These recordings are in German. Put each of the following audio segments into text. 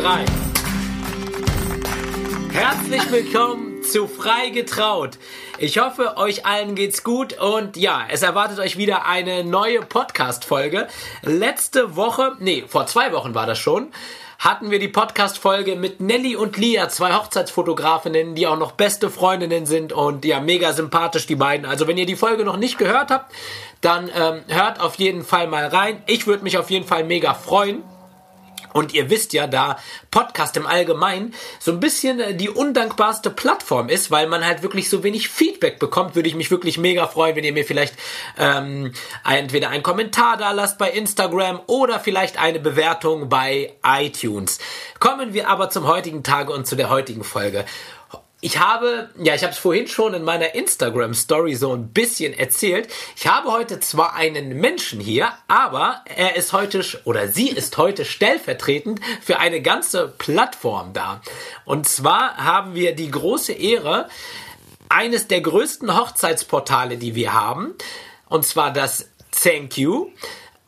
drei. Herzlich willkommen zu Frei getraut. Ich hoffe, euch allen geht's gut und ja, es erwartet euch wieder eine neue Podcast-Folge. Letzte Woche, nee, vor zwei Wochen war das schon, hatten wir die Podcast-Folge mit Nelly und Lia, zwei Hochzeitsfotografinnen, die auch noch beste Freundinnen sind und ja, mega sympathisch, die beiden. Also wenn ihr die Folge noch nicht gehört habt, dann ähm, hört auf jeden Fall mal rein. Ich würde mich auf jeden Fall mega freuen. Und ihr wisst ja, da Podcast im Allgemeinen so ein bisschen äh, die undankbarste Plattform ist, weil man halt wirklich so wenig Feedback bekommt, würde ich mich wirklich mega freuen, wenn ihr mir vielleicht ähm, entweder einen Kommentar da lasst bei Instagram oder vielleicht eine Bewertung bei iTunes. Kommen wir aber zum heutigen Tage und zu der heutigen Folge ich habe, ja, ich habe es vorhin schon in meiner Instagram Story so ein bisschen erzählt. Ich habe heute zwar einen Menschen hier, aber er ist heute oder sie ist heute stellvertretend für eine ganze Plattform da. Und zwar haben wir die große Ehre, eines der größten Hochzeitsportale, die wir haben, und zwar das Thank You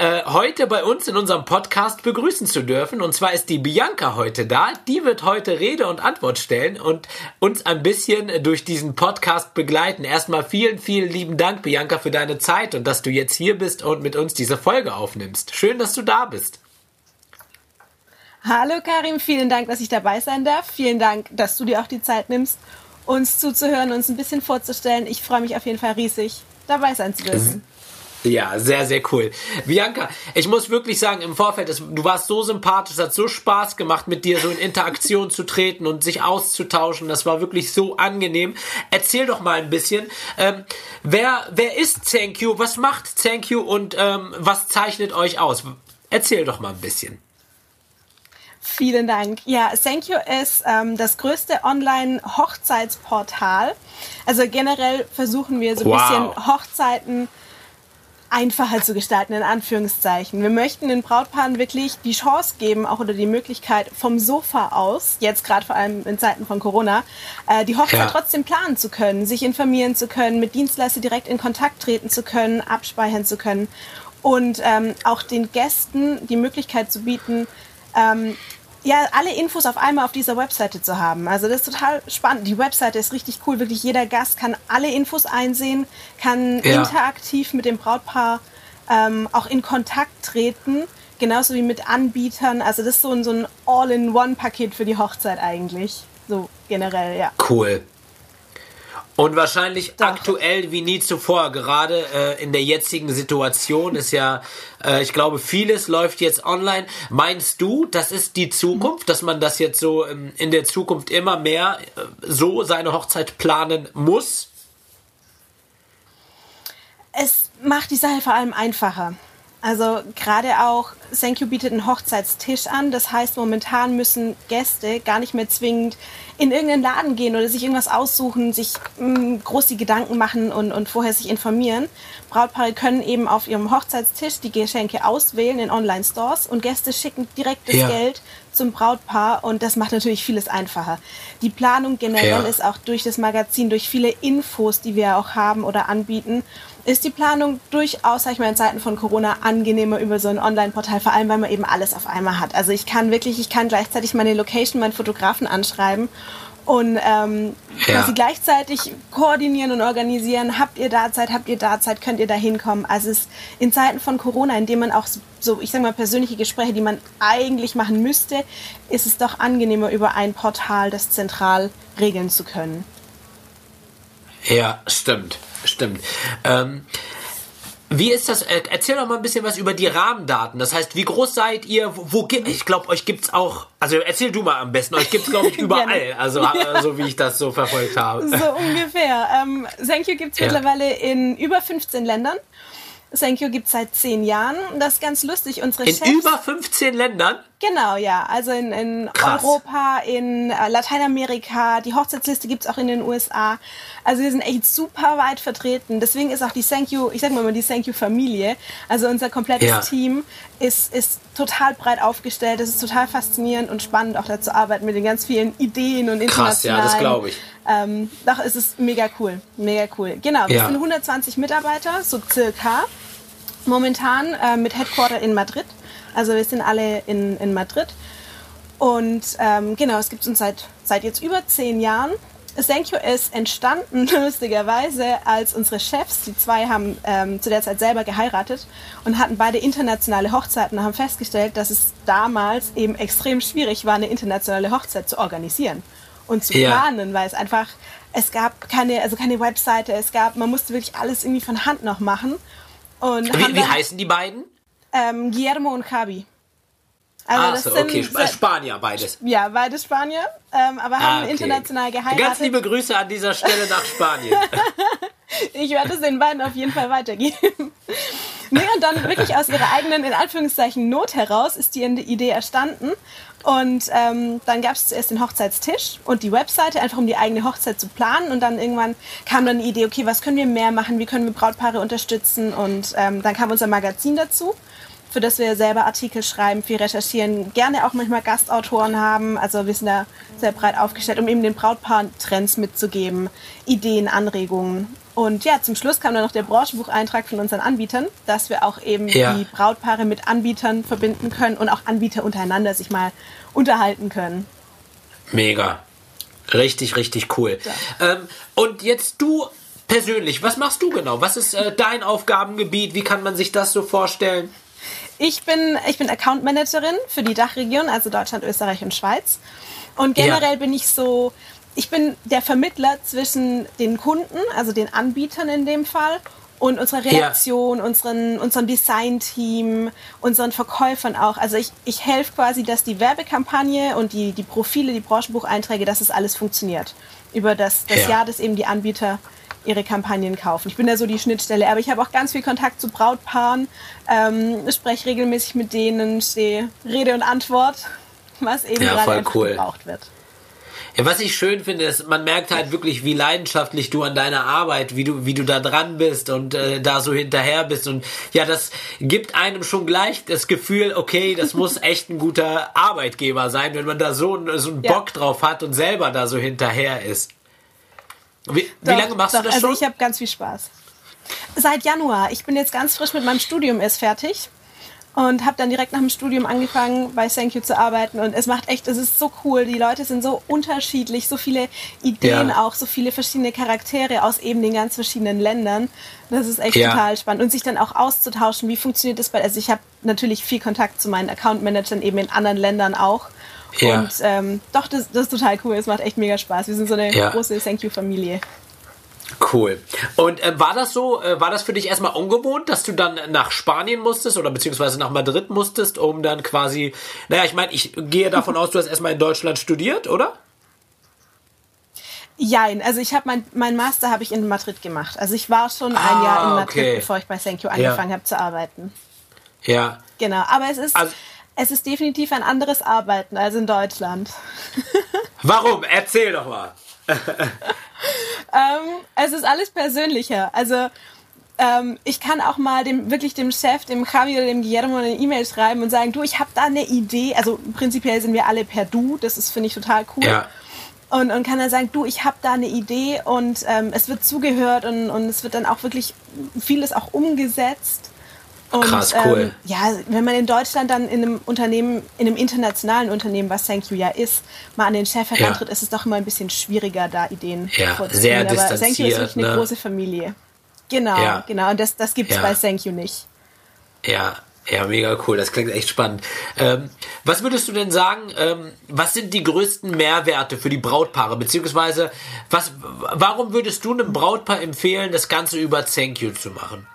äh, heute bei uns in unserem Podcast begrüßen zu dürfen. Und zwar ist die Bianca heute da. Die wird heute Rede und Antwort stellen und uns ein bisschen durch diesen Podcast begleiten. Erstmal vielen, vielen lieben Dank, Bianca, für deine Zeit und dass du jetzt hier bist und mit uns diese Folge aufnimmst. Schön, dass du da bist. Hallo Karim, vielen Dank, dass ich dabei sein darf. Vielen Dank, dass du dir auch die Zeit nimmst, uns zuzuhören, uns ein bisschen vorzustellen. Ich freue mich auf jeden Fall riesig, dabei sein zu dürfen. Ja, sehr, sehr cool. Bianca, ich muss wirklich sagen, im Vorfeld, du warst so sympathisch, es hat so Spaß gemacht, mit dir so in Interaktion zu treten und sich auszutauschen. Das war wirklich so angenehm. Erzähl doch mal ein bisschen, ähm, wer, wer ist Thank You, was macht Thank You und ähm, was zeichnet euch aus? Erzähl doch mal ein bisschen. Vielen Dank. Ja, Thank You ist ähm, das größte Online-Hochzeitsportal. Also generell versuchen wir so ein wow. bisschen Hochzeiten einfacher zu gestalten, in Anführungszeichen. Wir möchten den Brautpaaren wirklich die Chance geben, auch oder die Möglichkeit vom Sofa aus, jetzt gerade vor allem in Zeiten von Corona, äh, die Hochzeit ja. trotzdem planen zu können, sich informieren zu können, mit Dienstleister direkt in Kontakt treten zu können, abspeichern zu können und ähm, auch den Gästen die Möglichkeit zu bieten, ähm, ja, alle Infos auf einmal auf dieser Webseite zu haben. Also das ist total spannend. Die Webseite ist richtig cool. Wirklich jeder Gast kann alle Infos einsehen, kann ja. interaktiv mit dem Brautpaar ähm, auch in Kontakt treten, genauso wie mit Anbietern. Also das ist so ein, so ein All-in-One-Paket für die Hochzeit eigentlich. So generell, ja. Cool. Und wahrscheinlich Doch. aktuell wie nie zuvor, gerade äh, in der jetzigen Situation ist ja, äh, ich glaube, vieles läuft jetzt online. Meinst du, das ist die Zukunft, dass man das jetzt so ähm, in der Zukunft immer mehr äh, so seine Hochzeit planen muss? Es macht die Sache vor allem einfacher. Also gerade auch Thank You bietet einen Hochzeitstisch an. Das heißt, momentan müssen Gäste gar nicht mehr zwingend in irgendeinen Laden gehen oder sich irgendwas aussuchen, sich mh, mm, groß die Gedanken machen und, und vorher sich informieren. Brautpaare können eben auf ihrem Hochzeitstisch die Geschenke auswählen in Online-Stores und Gäste schicken direkt das ja. Geld zum Brautpaar und das macht natürlich vieles einfacher. Die Planung generell ja. ist auch durch das Magazin, durch viele Infos, die wir auch haben oder anbieten, ist die Planung durchaus, sag ich mal, in Zeiten von Corona angenehmer über so ein Online-Portal, vor allem weil man eben alles auf einmal hat. Also ich kann wirklich, ich kann gleichzeitig meine Location, meinen Fotografen anschreiben und ähm, ja. quasi gleichzeitig koordinieren und organisieren. Habt ihr da Zeit, habt ihr da Zeit, könnt ihr da hinkommen? Also es ist in Zeiten von Corona, in denen man auch so, ich sag mal, persönliche Gespräche, die man eigentlich machen müsste, ist es doch angenehmer, über ein Portal das zentral regeln zu können. Ja, stimmt. Stimmt. Ähm, wie ist das? Äh, erzähl doch mal ein bisschen was über die Rahmendaten. Das heißt, wie groß seid ihr? Wo, wo ich glaube, euch gibt's auch. Also erzähl du mal am besten. Euch gibt's glaube ich überall. also ja. so wie ich das so verfolgt habe. So ungefähr. Ähm, Thank You gibt's ja. mittlerweile in über 15 Ländern. Thank You gibt es seit zehn Jahren. Das ist ganz lustig. Unsere in Chefs, über 15 Ländern? Genau, ja. Also in, in Europa, in äh, Lateinamerika. Die Hochzeitsliste gibt es auch in den USA. Also wir sind echt super weit vertreten. Deswegen ist auch die Thank You, ich sag mal die Thank You Familie, also unser komplettes ja. Team ist, ist total breit aufgestellt. Es ist total faszinierend und spannend, auch da zu arbeiten mit den ganz vielen Ideen und internationalen. Krass, ja, das glaube ich. Ähm, doch, es ist mega cool. Mega cool. Genau, wir ja. sind 120 Mitarbeiter, so circa. Momentan äh, mit Headquarter in Madrid. Also wir sind alle in, in Madrid. Und ähm, genau, es gibt uns seit, seit jetzt über zehn Jahren. Thank You ist entstanden, lustigerweise, als unsere Chefs, die zwei haben ähm, zu der Zeit selber geheiratet und hatten beide internationale Hochzeiten und haben festgestellt, dass es damals eben extrem schwierig war, eine internationale Hochzeit zu organisieren und zu Ja. planen, weil es einfach, es gab keine, also keine Webseite, es gab, man musste wirklich alles irgendwie von Hand noch machen. Und Wie, wie heißen die beiden? Ähm, Guillermo und Javi. Also Ah, das so, sind okay. Sp sehr- Spanier beides. ja, beide Spanier, ähm, aber haben Ah, okay. international geheiratet. Ganz liebe Grüße an dieser Stelle nach Spanien. Ich werde es den beiden auf jeden Fall weitergeben. Nee, und dann wirklich aus ihrer eigenen, in Anführungszeichen, Not heraus ist die Idee erstanden. Und ähm, dann gab es zuerst den Hochzeitstisch und die Webseite, einfach um die eigene Hochzeit zu planen. Und dann irgendwann kam dann die Idee, okay, was können wir mehr machen, wie können wir Brautpaare unterstützen. Und ähm, dann kam unser Magazin dazu, für das wir selber Artikel schreiben, viel recherchieren, gerne auch manchmal Gastautoren haben. Also wir sind da sehr breit aufgestellt, um eben den Brautpaaren Trends mitzugeben, Ideen, Anregungen. Und ja, zum Schluss kam dann noch der Branchenbucheintrag von unseren Anbietern, dass wir auch eben Ja. die Brautpaare mit Anbietern verbinden können und auch Anbieter untereinander sich mal unterhalten können. Mega. Richtig, richtig cool. Ähm, und jetzt du persönlich, was machst du genau? Was ist äh, dein Aufgabengebiet? Wie kann man sich das so vorstellen? Ich bin, ich bin Account Managerin für die Dachregion, also Deutschland, Österreich und Schweiz. Und Ja. generell bin ich so, ich bin der Vermittler zwischen den Kunden, also den Anbietern in dem Fall, und unserer Ja. Redaktion, unseren, unserem Design-Team, unseren Verkäufern auch. Also ich, ich helfe quasi, dass die Werbekampagne und die, die Profile, die Branchenbucheinträge, dass es alles funktioniert. Über das, das Ja. Jahr, das eben die Anbieter ihre Kampagnen kaufen. Ich bin da so die Schnittstelle, aber ich habe auch ganz viel Kontakt zu Brautpaaren, ähm, spreche regelmäßig mit denen, stehe Rede und Antwort, was eben Ja, gerade cool. gebraucht wird. Ja, was ich schön finde, ist, man merkt halt wirklich, wie leidenschaftlich du an deiner Arbeit, wie du, wie du da dran bist und äh, da so hinterher bist. Und ja, das gibt einem schon gleich das Gefühl, okay, das muss echt ein guter Arbeitgeber sein, wenn man da so, einen- so einen Ja. Bock drauf hat und selber da so hinterher ist. Wie, wie Doch, lange machst doch, du das also schon? ich habe ganz viel Spaß. Seit Januar. Ich bin jetzt ganz frisch mit meinem Studium erst fertig und habe dann direkt nach dem Studium angefangen bei Thank You zu arbeiten und es macht echt, es ist so cool. Die Leute sind so unterschiedlich, so viele Ideen Ja. auch, so viele verschiedene Charaktere aus eben den ganz verschiedenen Ländern. Das ist echt Ja. total spannend und sich dann auch auszutauschen. Wie funktioniert das bei? Also ich habe natürlich viel Kontakt zu meinen Account Managern eben in anderen Ländern auch. Ja. Und ähm, doch, das, das ist total cool. Es macht echt mega Spaß. Wir sind so eine Ja. große Thank You-Familie. Cool. Und äh, war das so, äh, war das für dich erstmal ungewohnt, dass du dann nach Spanien musstest oder beziehungsweise nach Madrid musstest, um dann quasi, naja, ich meine, ich gehe davon aus, du hast erstmal in Deutschland studiert, oder? Jein, also ich habe mein, mein Master habe ich in Madrid gemacht. Also ich war schon Ah, ein Jahr in Madrid, okay. bevor ich bei Thank You angefangen habe zu arbeiten. Ja. Genau, aber es ist Also- es ist definitiv ein anderes Arbeiten als in Deutschland. Warum? Erzähl doch mal. Ähm, es ist alles persönlicher. Also ähm, ich kann auch mal dem wirklich dem Chef, dem Javi oder dem Guillermo eine E-Mail schreiben und sagen, du, ich habe da eine Idee. Also prinzipiell sind wir alle per Du. Das ist finde ich total cool. Ja. Und, und kann dann sagen, du, ich habe da eine Idee und ähm, es wird zugehört und, und es wird dann auch wirklich vieles auch umgesetzt. Und, Krass, cool. Ähm, ja, wenn man in Deutschland dann in einem Unternehmen, in einem internationalen Unternehmen, was Thank You ja ist, mal an den Chef herantritt, ist es doch immer ein bisschen schwieriger, da Ideen Ja, sehr Aber Thank You ist distanziert, wirklich eine ne? große Familie. Genau, Ja. genau. Und das, das gibt es Ja. bei Thank You nicht. Ja, ja, mega cool. Das klingt echt spannend. Ähm, was würdest du denn sagen, ähm, was sind die größten Mehrwerte für die Brautpaare? Beziehungsweise, was, warum würdest du einem Brautpaar empfehlen, das Ganze über Thank You zu machen?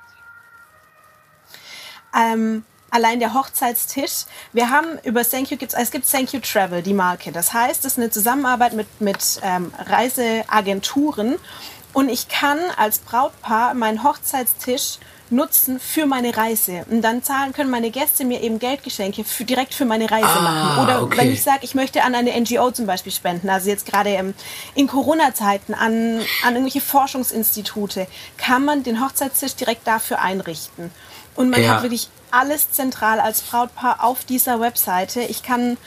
Ähm, allein der Hochzeitstisch. Wir haben über Thank You, es gibt Thank You Travel, die Marke. Das heißt, es ist eine Zusammenarbeit mit, mit ähm, Reiseagenturen und ich kann als Brautpaar meinen Hochzeitstisch nutzen für meine Reise. Und dann zahlen können meine Gäste mir eben Geldgeschenke für, direkt für meine Reise Ah, machen. Oder okay. wenn ich sage, ich möchte an eine NGO zum Beispiel spenden, also jetzt gerade ähm, in Corona-Zeiten an, an irgendwelche Forschungsinstitute, kann man den Hochzeitstisch direkt dafür einrichten. Und man Ja. hat wirklich alles zentral als Brautpaar auf dieser Webseite. Ich kann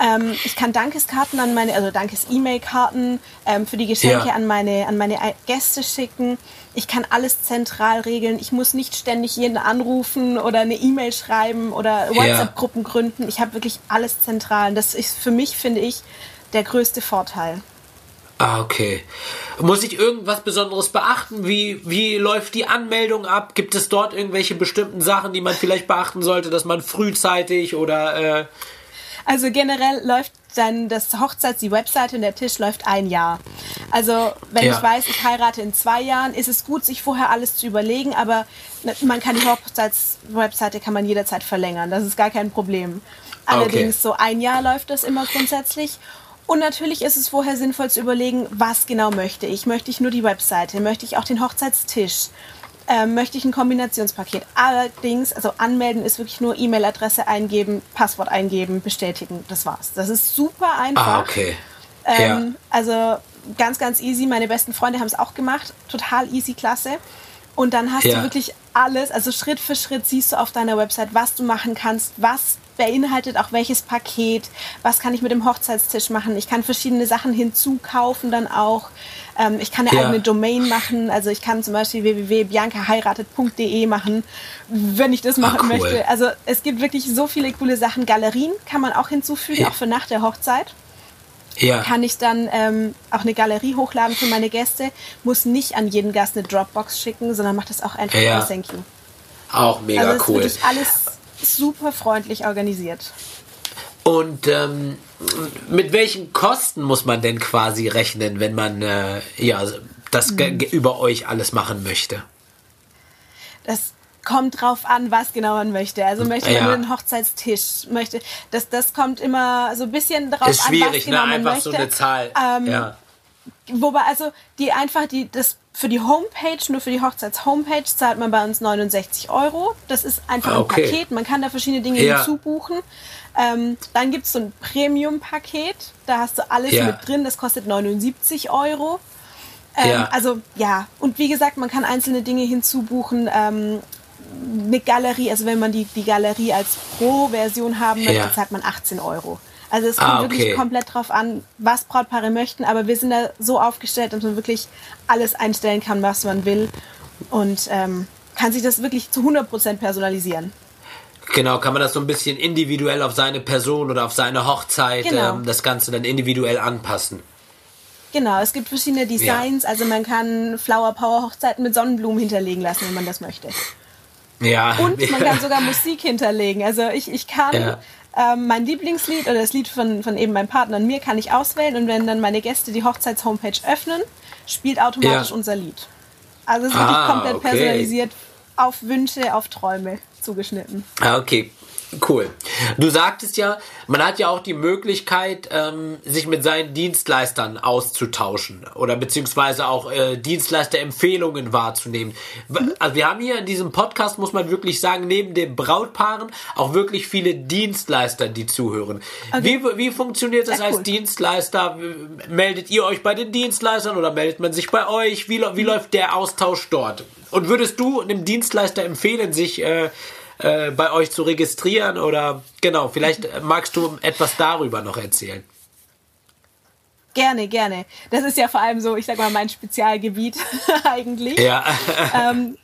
Ähm, ich kann Dankeskarten an meine, also Dankes-E-Mail-Karten ähm, für die Geschenke ja. an, meine, an meine Gäste schicken. Ich kann alles zentral regeln. Ich muss nicht ständig jeden anrufen oder eine E-Mail schreiben oder WhatsApp-Gruppen gründen. Ich habe wirklich alles zentral. Das ist für mich, finde ich, der größte Vorteil. Ah, okay. Muss ich irgendwas Besonderes beachten? Wie, wie läuft die Anmeldung ab? Gibt es dort irgendwelche bestimmten Sachen, die man vielleicht beachten sollte, dass man frühzeitig oder äh, also generell läuft dann das Hochzeits, die Webseite und der Tisch läuft ein Jahr. Also wenn ja. ich weiß, ich heirate in zwei Jahren, ist es gut, sich vorher alles zu überlegen, aber man kann die Hochzeits-Webseite kann man jederzeit verlängern. Das ist gar kein Problem. Allerdings okay. so ein Jahr läuft das immer grundsätzlich. Und natürlich ist es vorher sinnvoll zu überlegen, was genau möchte ich. Möchte ich nur die Webseite? Möchte ich auch den Hochzeitstisch? ähm, möchte ich ein Kombinationspaket. Allerdings, also anmelden ist wirklich nur E-Mail-Adresse eingeben, Passwort eingeben, bestätigen. Das war's. Das ist super einfach. Ah, okay. Ähm, ja. Also ganz, ganz easy. Meine besten Freunde haben es auch gemacht. Total easy, klasse. Und dann hast ja. du wirklich alles, also Schritt für Schritt siehst du auf deiner Website, was du machen kannst, was beinhaltet auch welches Paket, was kann ich mit dem Hochzeitstisch machen. Ich kann verschiedene Sachen hinzukaufen dann auch. Ähm, ich kann eine ja. eigene Domain machen. Also ich kann zum Beispiel www.biancaheiratet.de machen, wenn ich das machen Ach, cool. möchte. Also es gibt wirklich so viele coole Sachen. Galerien kann man auch hinzufügen, ja. auch für nach der Hochzeit ja. kann ich dann ähm, auch eine Galerie hochladen für meine Gäste, muss nicht an jeden Gast eine Dropbox schicken, sondern macht das auch einfach ja. über Thank You. Auch mega also cool. Ist alles super freundlich organisiert. Und ähm, mit welchen Kosten muss man denn quasi rechnen, wenn man äh, ja das mhm. über euch alles machen möchte? Das kommt drauf an, was genau man möchte. Also möchte man ja. einen Hochzeitstisch, möchte das, das kommt immer so ein bisschen drauf ist an, was genau ne? man einfach möchte. so eine Zahl. Ähm, ja. Wobei also die einfach die das für die Homepage, nur für die Hochzeits-Homepage zahlt man bei uns 69 Euro. Das ist einfach okay. ein Paket. Man kann da verschiedene Dinge ja. hinzubuchen. Ähm, dann gibt es so ein Premium-Paket. Da hast du alles ja. mit drin. Das kostet 79 Euro. Ähm, ja. Also ja, und wie gesagt, man kann einzelne Dinge hinzubuchen. Ähm, eine Galerie, also wenn man die, die Galerie als Pro-Version haben möchte, ja. zahlt man 18 Euro. Also es kommt ah, okay. wirklich komplett drauf an, was Brautpaare möchten, aber wir sind da so aufgestellt, dass man wirklich alles einstellen kann, was man will und ähm, kann sich das wirklich zu 100% personalisieren. Genau, kann man das so ein bisschen individuell auf seine Person oder auf seine Hochzeit genau. ähm, das Ganze dann individuell anpassen. Genau, es gibt verschiedene Designs, ja. also man kann Flower Power Hochzeiten mit Sonnenblumen hinterlegen lassen, wenn man das möchte. Ja. Und man kann sogar Musik hinterlegen. Also ich, ich kann ja. ähm, mein Lieblingslied oder das Lied von, von eben meinem Partner und mir kann ich auswählen und wenn dann meine Gäste die Hochzeits-Homepage öffnen, spielt automatisch ja. unser Lied. Also es ist ah, wirklich komplett okay. personalisiert auf Wünsche, auf Träume zugeschnitten. Ah, okay. Cool. Du sagtest ja, man hat ja auch die Möglichkeit, ähm, sich mit seinen Dienstleistern auszutauschen oder beziehungsweise auch äh, Dienstleisterempfehlungen wahrzunehmen. Mhm. Also wir haben hier in diesem Podcast, muss man wirklich sagen, neben den Brautpaaren auch wirklich viele Dienstleister, die zuhören. Okay. Wie, wie funktioniert das Sehr als cool. Dienstleister? Meldet ihr euch bei den Dienstleistern oder meldet man sich bei euch? Wie, wie mhm. läuft der Austausch dort? Und würdest du einem Dienstleister empfehlen, sich äh, äh, bei euch zu registrieren oder genau, vielleicht magst du etwas darüber noch erzählen. Gerne, gerne. Das ist ja vor allem so, ich sag mal, mein Spezialgebiet eigentlich. Ja. ähm,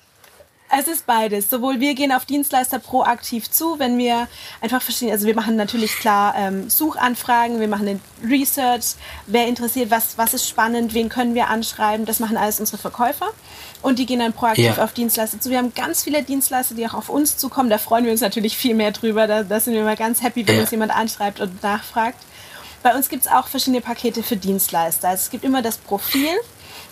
es ist beides. Sowohl wir gehen auf Dienstleister proaktiv zu, wenn wir einfach verschiedene, also wir machen natürlich klar ähm, Suchanfragen, wir machen den Research, wer interessiert, was, was ist spannend, wen können wir anschreiben, das machen alles unsere Verkäufer und die gehen dann proaktiv ja. auf Dienstleister zu. Wir haben ganz viele Dienstleister, die auch auf uns zukommen, da freuen wir uns natürlich viel mehr drüber, da, da sind wir immer ganz happy, wenn ja. uns jemand anschreibt und nachfragt. Bei uns gibt es auch verschiedene Pakete für Dienstleister. Also es gibt immer das Profil,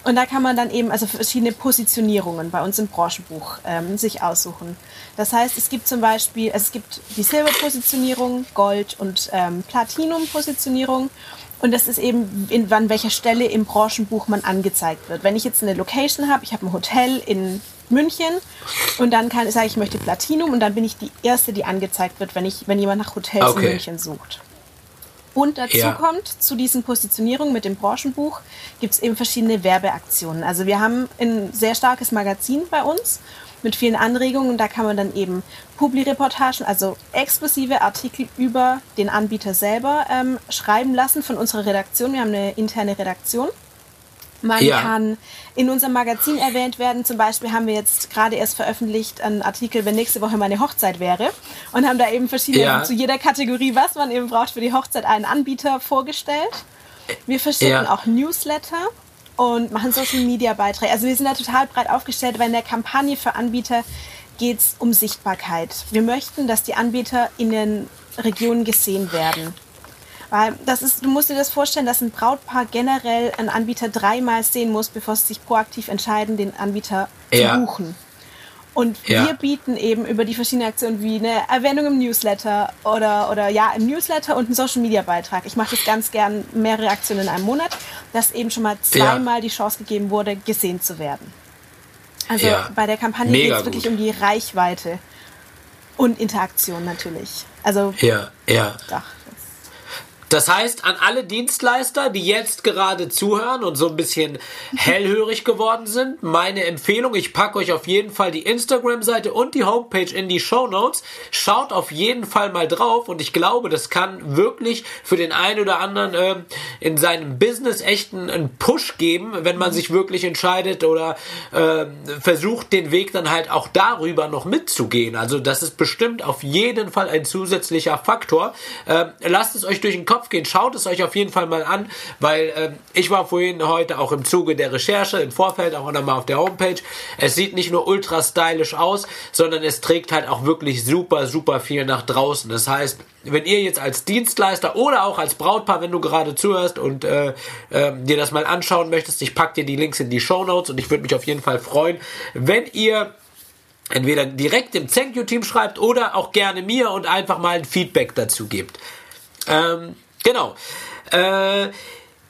und da kann man dann eben also verschiedene Positionierungen bei uns im Branchenbuch ähm, sich aussuchen. Das heißt, es gibt zum Beispiel, es gibt die Silber-Positionierung, Gold- und ähm, Platinum-Positionierung. Und das ist eben, in, an welcher Stelle im Branchenbuch man angezeigt wird. Wenn ich jetzt eine Location habe, ich habe ein Hotel in München und dann kann ich sagen, ich möchte Platinum und dann bin ich die Erste, die angezeigt wird, wenn, ich, wenn jemand nach Hotels okay. in München sucht. Und dazu ja. kommt, zu diesen Positionierungen mit dem Branchenbuch, gibt es eben verschiedene Werbeaktionen. Also wir haben ein sehr starkes Magazin bei uns mit vielen Anregungen. Da kann man dann eben Publi-Reportagen, also exklusive Artikel über den Anbieter selber ähm, schreiben lassen von unserer Redaktion. Wir haben eine interne Redaktion. Man ja. kann in unserem Magazin erwähnt werden. Zum Beispiel haben wir jetzt gerade erst veröffentlicht einen Artikel, wenn nächste Woche meine Hochzeit wäre. Und haben da eben verschiedene, ja. zu jeder Kategorie, was man eben braucht für die Hochzeit, einen Anbieter vorgestellt. Wir verschicken ja. auch Newsletter und machen Social Media Beiträge. Also wir sind da total breit aufgestellt, weil in der Kampagne für Anbieter geht es um Sichtbarkeit. Wir möchten, dass die Anbieter in den Regionen gesehen werden. Weil das ist, du musst dir das vorstellen, dass ein Brautpaar generell einen Anbieter dreimal sehen muss, bevor sie sich proaktiv entscheiden, den Anbieter ja. zu buchen. Und ja. wir bieten eben über die verschiedenen Aktionen wie eine Erwähnung im Newsletter oder, oder ja, im Newsletter und einen Social Media Beitrag. Ich mache das ganz gern, mehrere Aktionen in einem Monat, dass eben schon mal zweimal ja. die Chance gegeben wurde, gesehen zu werden. Also ja. bei der Kampagne geht es wirklich um die Reichweite und Interaktion natürlich. Also ja, ja. Doch. Das heißt, an alle Dienstleister, die jetzt gerade zuhören und so ein bisschen hellhörig geworden sind, meine Empfehlung, ich packe euch auf jeden Fall die Instagram-Seite und die Homepage in die Show Notes. Schaut auf jeden Fall mal drauf und ich glaube, das kann wirklich für den einen oder anderen äh, in seinem Business echt einen, einen, Push geben, wenn man sich wirklich entscheidet oder äh, versucht, den Weg dann halt auch darüber noch mitzugehen. Also das ist bestimmt auf jeden Fall ein zusätzlicher Faktor. Äh, lasst es euch durch den Kopf Kopf gehen. Schaut es euch auf jeden Fall mal an, weil äh, ich war vorhin heute auch im Zuge der Recherche im Vorfeld auch nochmal auf der Homepage. Es sieht nicht nur ultra stylisch aus, sondern es trägt halt auch wirklich super, super viel nach draußen. Das heißt, wenn ihr jetzt als Dienstleister oder auch als Brautpaar, wenn du gerade zuhörst und äh, äh, dir das mal anschauen möchtest, ich packe dir die Links in die Show Notes und ich würde mich auf jeden Fall freuen, wenn ihr entweder direkt dem Thank You Team schreibt oder auch gerne mir und einfach mal ein Feedback dazu gibt. Ähm, Genau. Äh,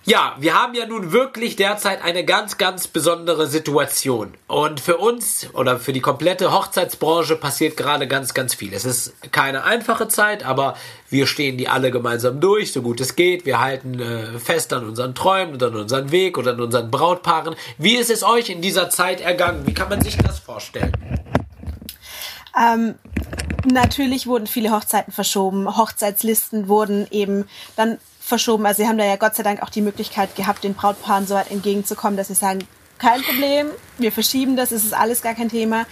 ja, wir haben ja nun wirklich derzeit eine ganz, ganz besondere Situation. Und für uns oder für die komplette Hochzeitsbranche passiert gerade ganz, ganz viel. Es ist keine einfache Zeit, aber wir stehen die alle gemeinsam durch, so gut es geht. Wir halten äh, fest an unseren Träumen und an unseren Weg oder an unseren Brautpaaren. Wie ist es euch in dieser Zeit ergangen? Wie kann man sich das vorstellen? Ähm, natürlich wurden viele Hochzeiten verschoben. Hochzeitslisten wurden eben dann verschoben. Also sie haben da ja Gott sei Dank auch die Möglichkeit gehabt, den Brautpaaren so weit entgegenzukommen, dass sie sagen, kein Problem, wir verschieben das, es ist alles gar kein Thema.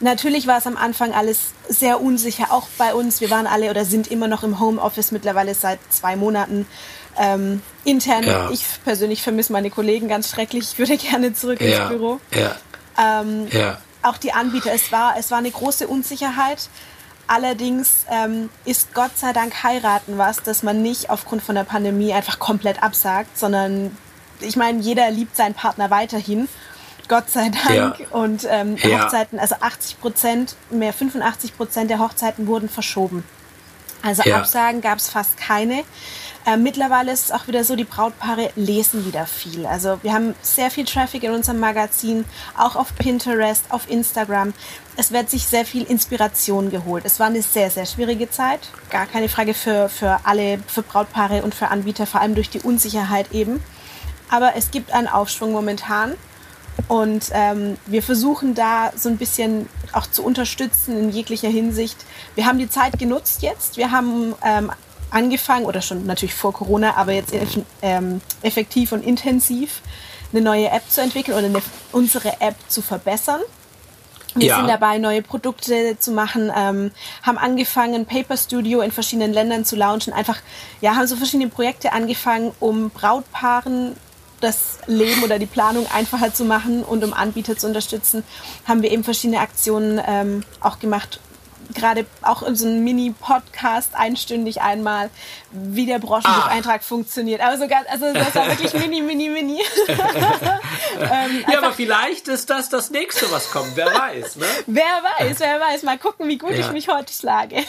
Natürlich war es am Anfang alles sehr unsicher, auch bei uns. Wir waren alle oder sind immer noch im Homeoffice mittlerweile seit zwei Monaten. Ähm, intern, ja. ich persönlich vermisse meine Kollegen ganz schrecklich. Ich würde gerne zurück ja. ins Büro. Ja. Ähm, ja auch die Anbieter. Es war, es war eine große Unsicherheit. Allerdings ähm, ist Gott sei Dank heiraten was, dass man nicht aufgrund von der Pandemie einfach komplett absagt, sondern ich meine, jeder liebt seinen Partner weiterhin. Gott sei Dank. Ja. Und ähm, ja. Hochzeiten, also 80 Prozent, mehr 85 Prozent der Hochzeiten wurden verschoben. Also ja. Absagen gab es fast keine. Äh, mittlerweile ist es auch wieder so, die Brautpaare lesen wieder viel. Also wir haben sehr viel Traffic in unserem Magazin, auch auf Pinterest, auf Instagram. Es wird sich sehr viel Inspiration geholt. Es war eine sehr, sehr schwierige Zeit. Gar keine Frage für, für alle, für Brautpaare und für Anbieter, vor allem durch die Unsicherheit eben. Aber es gibt einen Aufschwung momentan. Und ähm, wir versuchen da so ein bisschen auch zu unterstützen in jeglicher Hinsicht. Wir haben die Zeit genutzt jetzt. Wir haben ähm, angefangen, oder schon natürlich vor Corona, aber jetzt ähm, effektiv und intensiv eine neue App zu entwickeln oder eine, unsere App zu verbessern. Wir ja. sind dabei, neue Produkte zu machen, ähm, haben angefangen, Paper Studio in verschiedenen Ländern zu launchen. Einfach, ja, haben so verschiedene Projekte angefangen, um Brautpaaren das Leben oder die Planung einfacher zu machen und um Anbieter zu unterstützen, haben wir eben verschiedene Aktionen ähm, auch gemacht, gerade auch in so einem Mini-Podcast einstündig einmal, wie der Branchenbucheintrag ah. funktioniert. Also, ganz, also das war wirklich mini, mini, mini. ähm, ja, aber vielleicht ist das das nächste, was kommt. Wer weiß, ne? Wer weiß, wer weiß. Mal gucken, wie gut ja. ich mich heute schlage.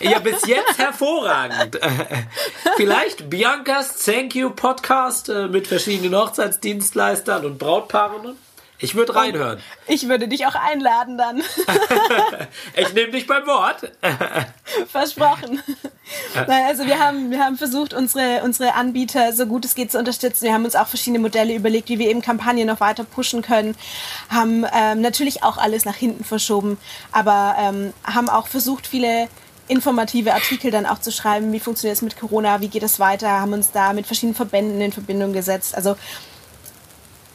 Ja, bis jetzt hervorragend. Vielleicht Biancas Thank You Podcast äh, mit verschiedenen Hochzeitsdienstleistern und Brautpaaren. Ich würde reinhören. Ich würde dich auch einladen dann. ich nehme dich beim Wort. Versprochen. Nein, also wir haben, wir haben versucht, unsere, unsere Anbieter so gut es geht zu unterstützen. Wir haben uns auch verschiedene Modelle überlegt, wie wir eben Kampagnen noch weiter pushen können. Haben ähm, natürlich auch alles nach hinten verschoben, aber ähm, haben auch versucht, viele informative Artikel dann auch zu schreiben, wie funktioniert es mit Corona, wie geht es weiter, haben uns da mit verschiedenen Verbänden in Verbindung gesetzt. Also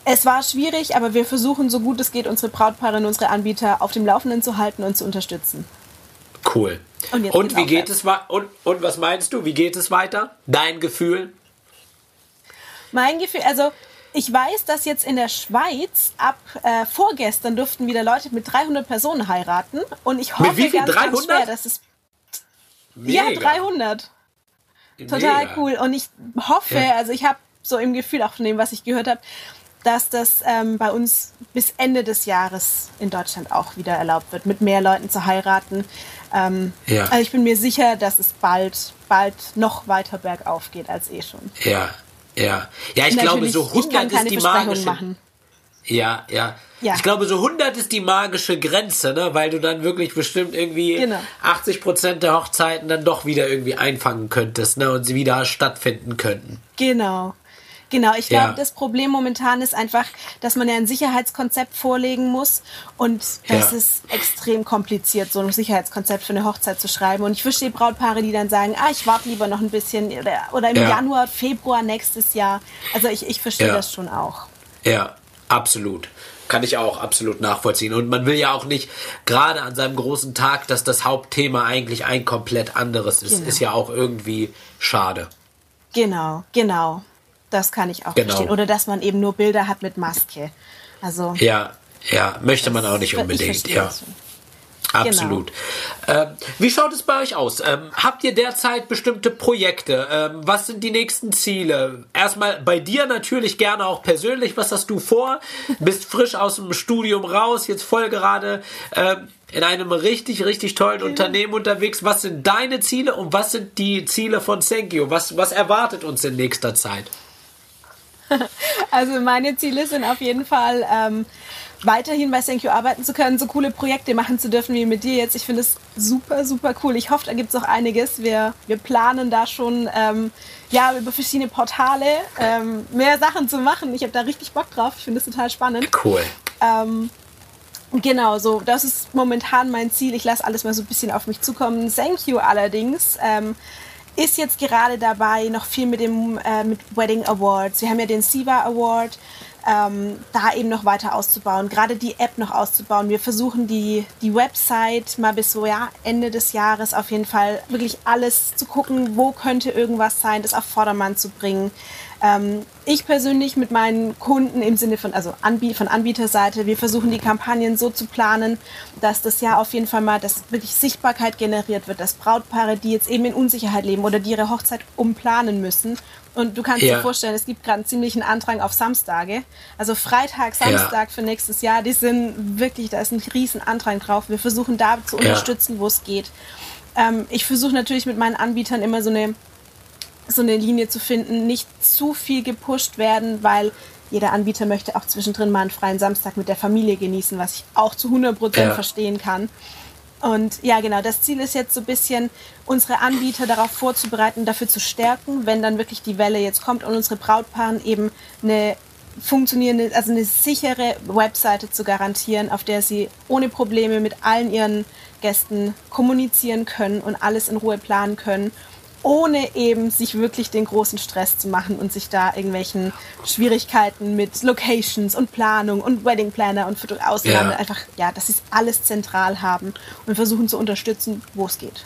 es war schwierig, aber wir versuchen so gut es geht, unsere Brautpaare und unsere Anbieter auf dem Laufenden zu halten und zu unterstützen. Cool. Und, und wie geht es und, und was meinst du? Wie geht es weiter? Dein Gefühl? Mein Gefühl, also ich weiß, dass jetzt in der Schweiz ab äh, vorgestern durften wieder Leute mit 300 Personen heiraten und ich hoffe mit wie viel? ganz, 300? ganz schwer, dass es Mega. ja 300 total Mega. cool und ich hoffe, also ich habe so im Gefühl auch von dem, was ich gehört habe, dass das ähm, bei uns bis Ende des Jahres in Deutschland auch wieder erlaubt wird, mit mehr Leuten zu heiraten. Ähm, Ja. Also ich bin mir sicher, dass es bald, bald noch weiter bergauf geht als eh schon. Ja, ja. Ja, ich glaube, so ich kann 100 keine ist die magische. machen. Ja, ja, Ja. Ich glaube, so 100 ist die magische Grenze, ne? weil du dann wirklich bestimmt irgendwie Genau. 80 Prozent der Hochzeiten dann doch wieder irgendwie einfangen könntest ne? und sie wieder stattfinden könnten. Genau. Genau, ich glaube, Ja. das Problem momentan ist einfach, dass man ja ein Sicherheitskonzept vorlegen muss und das Ja. ist extrem kompliziert, so ein Sicherheitskonzept für eine Hochzeit zu schreiben. Und ich verstehe Brautpaare, die dann sagen, ah, ich warte lieber noch ein bisschen oder, oder im Ja. Januar, Februar nächstes Jahr. Also ich, ich verstehe das schon auch. Ja, absolut. Kann ich auch absolut nachvollziehen. Und man will ja auch nicht, gerade an seinem großen Tag, dass das Hauptthema eigentlich ein komplett anderes ist. Genau. Ist ja auch irgendwie schade. Genau, genau. Das kann ich auch Genau. verstehen. Oder dass man eben nur Bilder hat mit Maske. Also Ja, ja, möchte man auch nicht ich unbedingt. Ja. Absolut. Ähm, wie schaut es bei euch aus? Ähm, habt ihr derzeit bestimmte Projekte? Ähm, was sind die nächsten Ziele? Erstmal bei dir natürlich gerne auch persönlich. Was hast du vor? Bist frisch aus dem Studium raus, jetzt voll gerade ähm, in einem richtig, richtig tollen Unternehmen unterwegs. Was sind deine Ziele und was sind die Ziele von Senkio? Was, was erwartet uns in nächster Zeit? Also meine Ziele sind auf jeden Fall ähm, weiterhin bei Thank You arbeiten zu können, so coole Projekte machen zu dürfen wie mit dir jetzt. Ich finde es super, super cool. Ich hoffe, da gibt es auch einiges. Wir, wir planen da schon ähm, ja, über verschiedene Portale ähm, mehr Sachen zu machen. Ich habe da richtig Bock drauf. Ich finde es total spannend. Cool. Ähm, genau, so das ist momentan mein Ziel. Ich lasse alles mal so ein bisschen auf mich zukommen. Thank you allerdings. Ähm, ist jetzt gerade dabei, noch viel mit dem äh, mit Wedding Awards. Wir haben ja den SIVA Award, ähm, da eben noch weiter auszubauen, gerade die App noch auszubauen. Wir versuchen die, die Website mal bis so ja, Ende des Jahres auf jeden Fall wirklich alles zu gucken, wo könnte irgendwas sein, das auf Vordermann zu bringen. Ähm, ich persönlich mit meinen Kunden im Sinne von, also Anbie von Anbieterseite, wir versuchen die Kampagnen so zu planen, dass das ja auf jeden Fall mal, dass wirklich Sichtbarkeit generiert wird, dass Brautpaare, die jetzt eben in Unsicherheit leben oder die ihre Hochzeit umplanen müssen. Und du kannst Ja. dir vorstellen, es gibt gerade einen ziemlichen Andrang auf Samstage. Also Freitag, Samstag für nächstes Jahr, die sind wirklich, da ist ein riesen Andrang drauf. Wir versuchen da zu Ja. unterstützen, wo es geht. Ähm, ich versuche natürlich mit meinen Anbietern immer so eine so eine Linie zu finden, nicht zu viel gepusht werden, weil jeder Anbieter möchte auch zwischendrin mal einen freien Samstag mit der Familie genießen, was ich auch zu 100% Ja. verstehen kann. Und ja, genau, das Ziel ist jetzt so ein bisschen, unsere Anbieter darauf vorzubereiten, dafür zu stärken, wenn dann wirklich die Welle jetzt kommt und unsere Brautpaaren eben eine funktionierende, also eine sichere Webseite zu garantieren, auf der sie ohne Probleme mit allen ihren Gästen kommunizieren können und alles in Ruhe planen können, ohne eben sich wirklich den großen Stress zu machen und sich da irgendwelchen Schwierigkeiten mit Locations und Planung und Wedding Planner und auseinander Ja. einfach, ja, dass sie es alles zentral haben und versuchen zu unterstützen, wo es geht.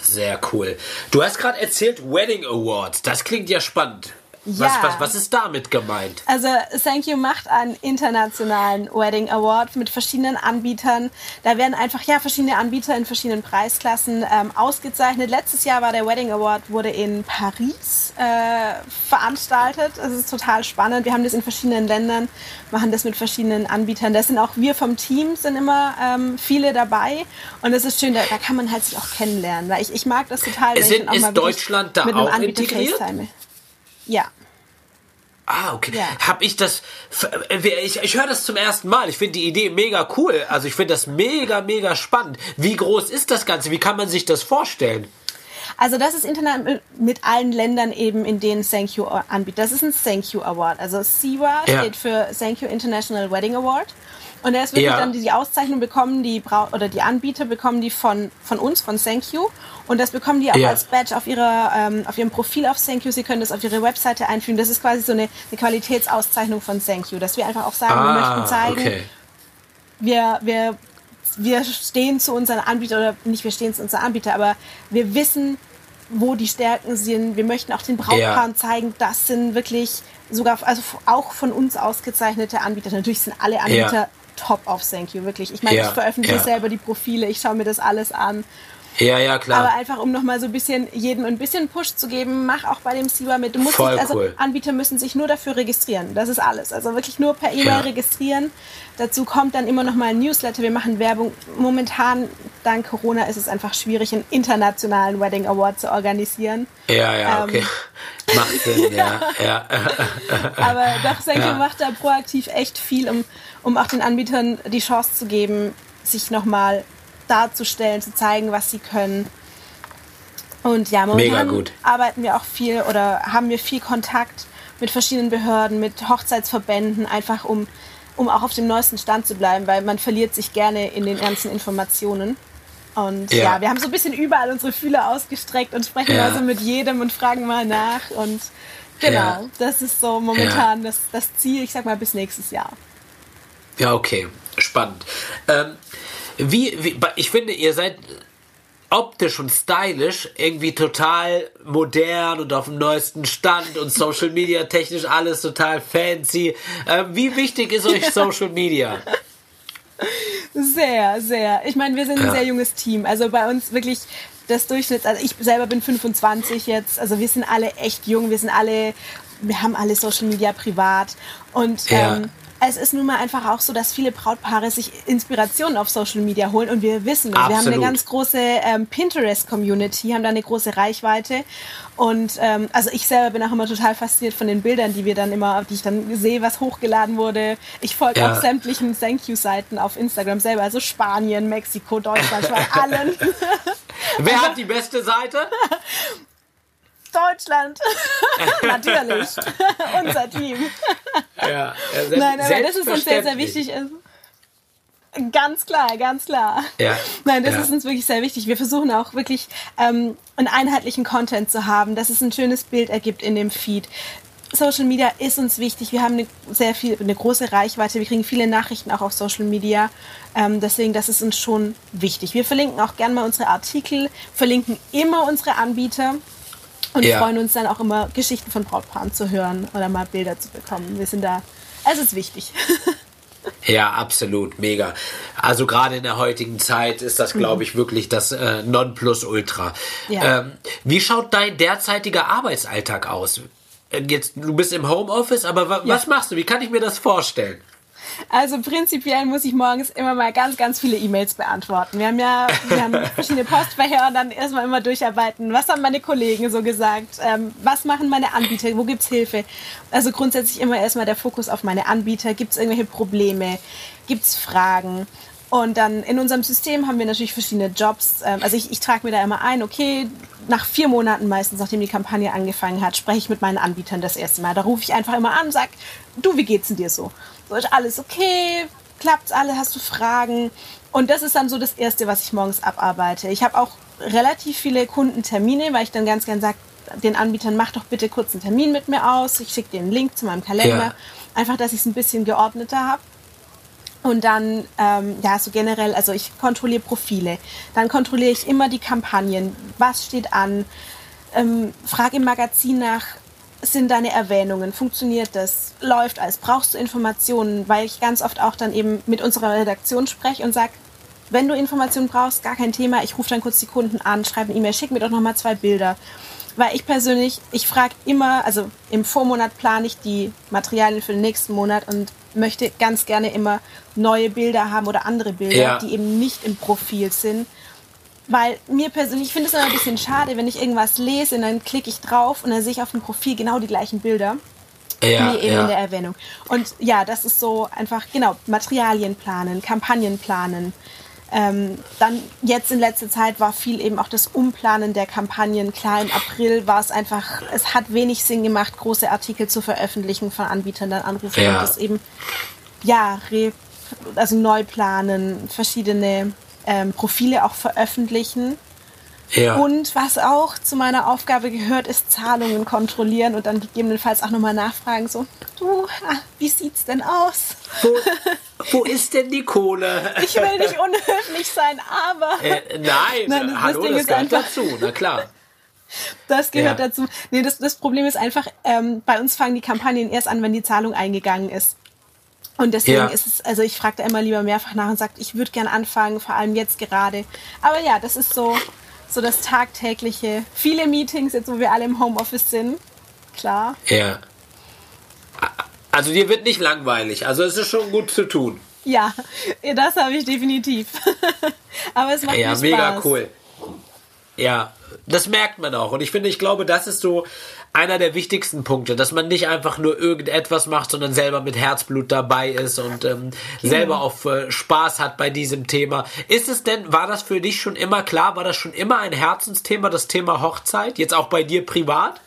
Sehr cool. Du hast gerade erzählt Wedding Awards. Das klingt ja spannend. Was, Ja. was, was ist damit gemeint? Also Thank You macht einen internationalen Wedding Award mit verschiedenen Anbietern. Da werden einfach ja verschiedene Anbieter in verschiedenen Preisklassen ähm, ausgezeichnet. Letztes Jahr war der Wedding Award wurde in Paris äh, veranstaltet. Das ist total spannend. Wir haben das in verschiedenen Ländern, machen das mit verschiedenen Anbietern. Das sind auch wir vom Team sind immer ähm, viele dabei und es ist schön. Da, da kann man halt sich auch kennenlernen. Weil ich, ich mag das total. wenn Ist ich dann auch mal Deutschland da auch integriert? FaceTime. Ja. Ah, okay. Ja. Hab ich das. Ich, ich höre das zum ersten Mal. Ich finde die Idee mega cool. Also ich finde das mega, mega spannend. Wie groß ist das Ganze? Wie kann man sich das vorstellen? Also das ist Internet mit allen Ländern eben, in denen Thank You anbietet. Das ist ein Thank You Award. Also SIWA ja. steht für Thank You International Wedding Award. Und er ist wirklich ja. dann die, Auszeichnung bekommen, die Brau oder die Anbieter bekommen die von, von uns, von Thank You. Und das bekommen die auch ja. als Badge auf, ihrer, ähm, auf ihrem Profil auf Thank You. Sie können das auf ihre Webseite einfügen. Das ist quasi so eine, eine Qualitätsauszeichnung von Thank You, dass wir einfach auch sagen, ah, wir möchten zeigen, okay. wir, wir, wir stehen zu unseren Anbietern, oder nicht wir stehen zu unseren Anbietern, aber wir wissen, wo die Stärken sind. Wir möchten auch den Brautpaaren ja. zeigen, das sind wirklich sogar also auch von uns ausgezeichnete Anbieter. Natürlich sind alle Anbieter ja top auf Thank You, wirklich. Ich meine, ja, ich veröffentliche ja. selber die Profile, ich schaue mir das alles an. Ja, ja, klar. Aber einfach, um nochmal so ein bisschen jedem ein bisschen Push zu geben, mach auch bei dem SIWA mit. Du musst Voll nicht, also cool. Anbieter müssen sich nur dafür registrieren. Das ist alles. Also wirklich nur per E-Mail ja. registrieren. Dazu kommt dann immer nochmal ein Newsletter. Wir machen Werbung. Momentan, dank Corona, ist es einfach schwierig, einen internationalen Wedding Award zu organisieren. Ja, ja, ähm, okay. Macht Sinn, ja. ja. Aber doch, Senko ja. macht da proaktiv echt viel, um, um auch den Anbietern die Chance zu geben, sich nochmal darzustellen, zu zeigen, was sie können. Und ja, momentan arbeiten wir auch viel oder haben wir viel Kontakt mit verschiedenen Behörden, mit Hochzeitsverbänden, einfach um, um auch auf dem neuesten Stand zu bleiben, weil man verliert sich gerne in den ganzen Informationen. Und ja. ja wir haben so ein bisschen überall unsere Fühler ausgestreckt und sprechen ja. also mit jedem und fragen mal nach. Und genau, ja. das ist so momentan das, das Ziel, ich sag mal, bis nächstes Jahr. Ja, okay. Spannend. Ähm, wie, wie, ich finde, ihr seid optisch und stylisch irgendwie total modern und auf dem neuesten Stand und Social Media technisch alles total fancy. Äh, wie wichtig ist euch Social Media? Sehr, sehr. Ich meine, wir sind ein ja. sehr junges Team. Also bei uns wirklich das Durchschnitt, also ich selber bin 25 jetzt, also wir sind alle echt jung, wir sind alle, wir haben alle Social Media privat und ja. ähm, es ist nun mal einfach auch so, dass viele Brautpaare sich Inspirationen auf Social Media holen und wir wissen, wir haben eine ganz große ähm, Pinterest-Community, haben da eine große Reichweite und ähm, also ich selber bin auch immer total fasziniert von den Bildern, die wir dann immer, die ich dann sehe, was hochgeladen wurde. Ich folge ja. auch sämtlichen Thank You-Seiten auf Instagram selber, also Spanien, Mexiko, Deutschland, ich allen. Wer hat die beste Seite? Deutschland. Natürlich. Unser Team. Ja, Nein, aber das ist uns sehr, sehr wichtig. Ganz klar, ganz klar. Ja, Nein, das ja. ist uns wirklich sehr wichtig. Wir versuchen auch wirklich ähm, einen einheitlichen Content zu haben, dass es ein schönes Bild ergibt in dem Feed. Social Media ist uns wichtig. Wir haben eine sehr viel, eine große Reichweite. Wir kriegen viele Nachrichten auch auf Social Media. Ähm, deswegen, das ist uns schon wichtig. Wir verlinken auch gerne mal unsere Artikel, verlinken immer unsere Anbieter. Und ja. freuen uns dann auch immer, Geschichten von Brautpaaren zu hören oder mal Bilder zu bekommen. Wir sind da, es ist wichtig. Ja, absolut, mega. Also gerade in der heutigen Zeit ist das, glaube mhm. ich, wirklich das äh, Nonplusultra. Ja. Ähm, wie schaut dein derzeitiger Arbeitsalltag aus? Äh, jetzt, du bist im Homeoffice, aber wa ja. was machst du? Wie kann ich mir das vorstellen? Also prinzipiell muss ich morgens immer mal ganz, ganz viele E-Mails beantworten. Wir haben ja wir haben verschiedene Postfächer und dann erstmal immer durcharbeiten. Was haben meine Kollegen so gesagt? Ähm, was machen meine Anbieter? Wo gibt's Hilfe? Also grundsätzlich immer erstmal der Fokus auf meine Anbieter. Gibt es irgendwelche Probleme? Gibt es Fragen? Und dann in unserem System haben wir natürlich verschiedene Jobs. Ähm, also ich, ich trage mir da immer ein, okay, nach vier Monaten meistens, nachdem die Kampagne angefangen hat, spreche ich mit meinen Anbietern das erste Mal. Da rufe ich einfach immer an und sage, du, wie geht's denn dir so? So ist alles okay? Klappt's alle? Hast du Fragen? Und das ist dann so das Erste, was ich morgens abarbeite. Ich habe auch relativ viele Kundentermine, weil ich dann ganz gern sage, den Anbietern, mach doch bitte kurz einen Termin mit mir aus. Ich schicke dir einen Link zu meinem Kalender. Ja. Einfach, dass ich es ein bisschen geordneter habe. Und dann, ähm, ja, so generell, also ich kontrolliere Profile. Dann kontrolliere ich immer die Kampagnen. Was steht an? Ähm, frage im Magazin nach, sind deine Erwähnungen? Funktioniert das? Läuft alles? Brauchst du Informationen? Weil ich ganz oft auch dann eben mit unserer Redaktion spreche und sage, wenn du Informationen brauchst, gar kein Thema. Ich rufe dann kurz die Kunden an, schreibe eine E-Mail, schick mir doch nochmal zwei Bilder. Weil ich persönlich, ich frage immer, also im Vormonat plane ich die Materialien für den nächsten Monat und möchte ganz gerne immer neue Bilder haben oder andere Bilder, ja. die eben nicht im Profil sind. Weil mir persönlich, ich finde es immer ein bisschen schade, wenn ich irgendwas lese und dann klicke ich drauf und dann sehe ich auf dem Profil genau die gleichen Bilder. Ja, wie eben ja. in der Erwähnung. Und ja, das ist so einfach, genau, Materialien planen, Kampagnen planen, Ähm, dann jetzt in letzter Zeit war viel eben auch das Umplanen der Kampagnen. Klar, im April war es einfach, es hat wenig Sinn gemacht, große Artikel zu veröffentlichen von Anbietern, dann Anrufe Ja. und das eben, ja, re, also neu planen, verschiedene ähm, Profile auch veröffentlichen. Ja. Und was auch zu meiner Aufgabe gehört, ist Zahlungen kontrollieren und dann gegebenenfalls auch nochmal nachfragen, so, du, ah, wie sieht's denn aus? wo, wo ist denn die Kohle? Ich will nicht unhöflich sein, aber Äh, nein, Nein, das hallo, das gehört einfach- dazu, na klar. das gehört Ja. dazu. Nee, das, das Problem ist einfach, ähm, bei uns fangen die Kampagnen erst an, wenn die Zahlung eingegangen ist. Und deswegen Ja. ist es, also ich frage da immer lieber mehrfach nach und sagt, ich würde gern anfangen, vor allem jetzt gerade. Aber ja, das ist so, so das tagtägliche. Viele Meetings, jetzt wo wir alle im Homeoffice sind. Klar. Ja. Also dir wird nicht langweilig, also es ist schon gut zu tun. Ja, das habe ich definitiv. Aber es macht Ja, mir Spaß. mega cool. Ja, das merkt man auch. Und ich finde, ich glaube, das ist so einer der wichtigsten Punkte, dass man nicht einfach nur irgendetwas macht, sondern selber mit Herzblut dabei ist und ähm, selber auch äh, Spaß hat bei diesem Thema. Ist es denn, war das für dich schon immer klar, war das schon immer ein Herzensthema, das Thema Hochzeit? Jetzt auch bei dir privat?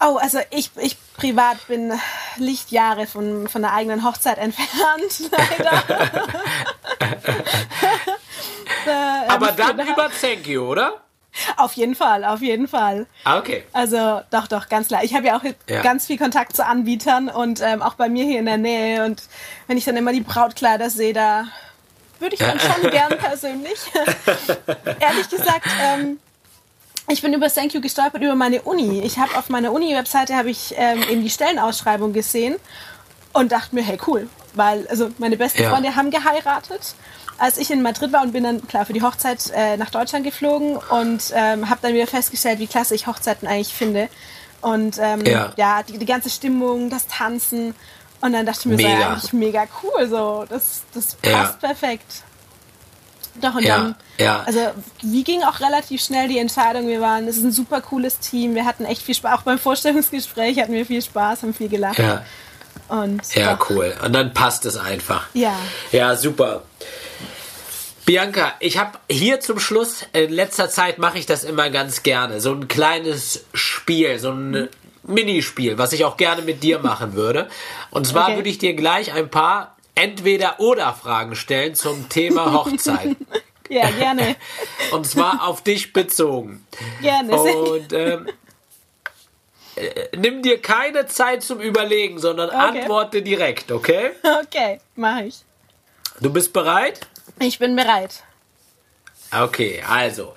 Oh, also ich, ich privat bin Lichtjahre von, von der eigenen Hochzeit entfernt, leider. Da, Aber ähm, dann da- über Thank You, oder? Auf jeden Fall, auf jeden Fall. Ah, okay. Also doch, doch, ganz klar. Ich habe ja auch Ja. ganz viel Kontakt zu Anbietern und ähm, auch bei mir hier in der Nähe. Und wenn ich dann immer die Brautkleider sehe, da würde ich dann schon gern persönlich. Ehrlich gesagt, ähm, ich bin über Thank You gestolpert über meine Uni. Ich habe auf meiner Uni-Webseite habe ich ähm, eben die Stellenausschreibung gesehen und dachte mir, hey cool, weil also meine besten Ja. Freunde haben geheiratet. Als ich in Madrid war und bin dann klar für die Hochzeit äh, nach Deutschland geflogen und ähm, habe dann wieder festgestellt, wie klasse ich Hochzeiten eigentlich finde. Und ähm, Ja. ja, die, die ganze Stimmung, das Tanzen. Und dann dachte ich mir, so, Mega. ja, eigentlich mega cool. So, das, das Ja. passt perfekt. Doch, und Ja, dann, ja. also wie ging auch relativ schnell die Entscheidung. Wir waren, es ist ein super cooles Team. Wir hatten echt viel Spaß. Auch beim Vorstellungsgespräch hatten wir viel Spaß, haben viel gelacht. Ja, Und ja, doch, cool. Und dann passt es einfach. Ja. Ja, super. Bianca, ich habe hier zum Schluss, in letzter Zeit mache ich das immer ganz gerne, so ein kleines Spiel, so ein Minispiel, was ich auch gerne mit dir machen würde. Und zwar Okay. würde ich dir gleich ein paar Entweder-Oder-Fragen stellen zum Thema Hochzeit. Ja, gerne. Und zwar auf dich bezogen. gerne. Und ähm, äh, nimm dir keine Zeit zum Überlegen, sondern Okay. antworte direkt, okay? Okay, mache ich. Du bist bereit? Ich bin bereit. Okay, also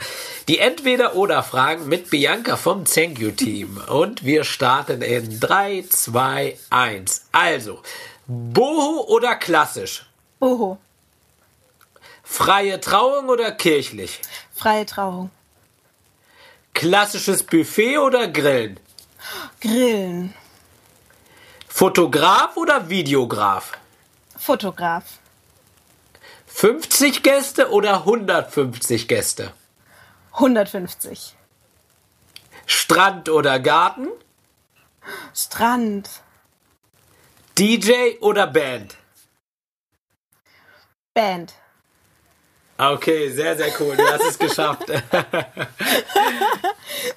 die Entweder-Oder-Fragen mit Bianca vom Thank You Team. Und wir starten in 3, 2, 1. Also, Boho oder klassisch? Oho, Freie Trauung oder kirchlich? freie Trauung. Klassisches Buffet oder Grillen? Grillen. Fotograf oder Videograf? Fotograf. 50 Gäste oder 150 Gäste? 150. Strand oder Garten? Strand. DJ oder Band? Band. Okay, sehr, sehr cool. Du hast es geschafft.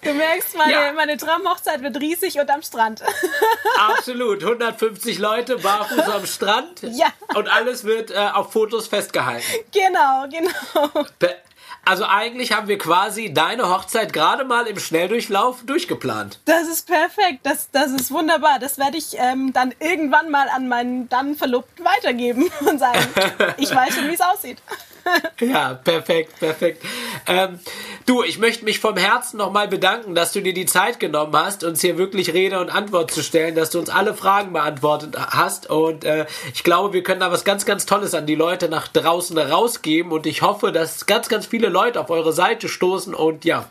Du merkst, meine, Ja. meine Traumhochzeit wird riesig und am Strand. Absolut. 150 Leute barfuß am Strand. Ja. Und alles wird äh, auf Fotos festgehalten. genau, genau. Pe- Also eigentlich haben wir quasi deine Hochzeit gerade mal im Schnelldurchlauf durchgeplant. Das ist perfekt. Das, das ist wunderbar. Das werde ich ähm, dann irgendwann mal an meinen dann Verlobten weitergeben und sagen, ich weiß schon, wie es aussieht. Ja, perfekt, perfekt. Ähm, du, ich möchte mich vom Herzen nochmal bedanken, dass du dir die Zeit genommen hast, uns hier wirklich Rede und Antwort zu stellen, dass du uns alle Fragen beantwortet hast. Und äh, ich glaube, wir können da was ganz, ganz Tolles an die Leute nach draußen rausgeben. Und ich hoffe, dass ganz, ganz viele Leute auf eure Seite stoßen und ja,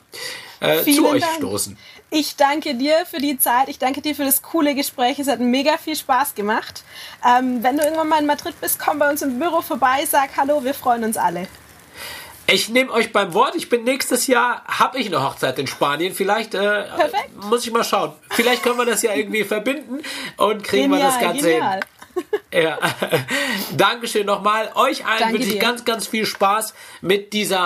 äh, zu euch Dank. stoßen. Ich danke dir für die Zeit. Ich danke dir für das coole Gespräch. Es hat mega viel Spaß gemacht. Ähm, wenn du irgendwann mal in Madrid bist, komm bei uns im Büro vorbei, sag Hallo, wir freuen uns alle. Ich nehme euch beim Wort. Ich bin nächstes Jahr, habe ich eine Hochzeit in Spanien. Vielleicht äh, muss ich mal schauen. Vielleicht können wir das ja irgendwie verbinden und kriegen wir das Genial, Ganze genial. hin. Ja. Dankeschön nochmal. Euch allen Danke wünsche ich dir. ganz, ganz viel Spaß mit dieser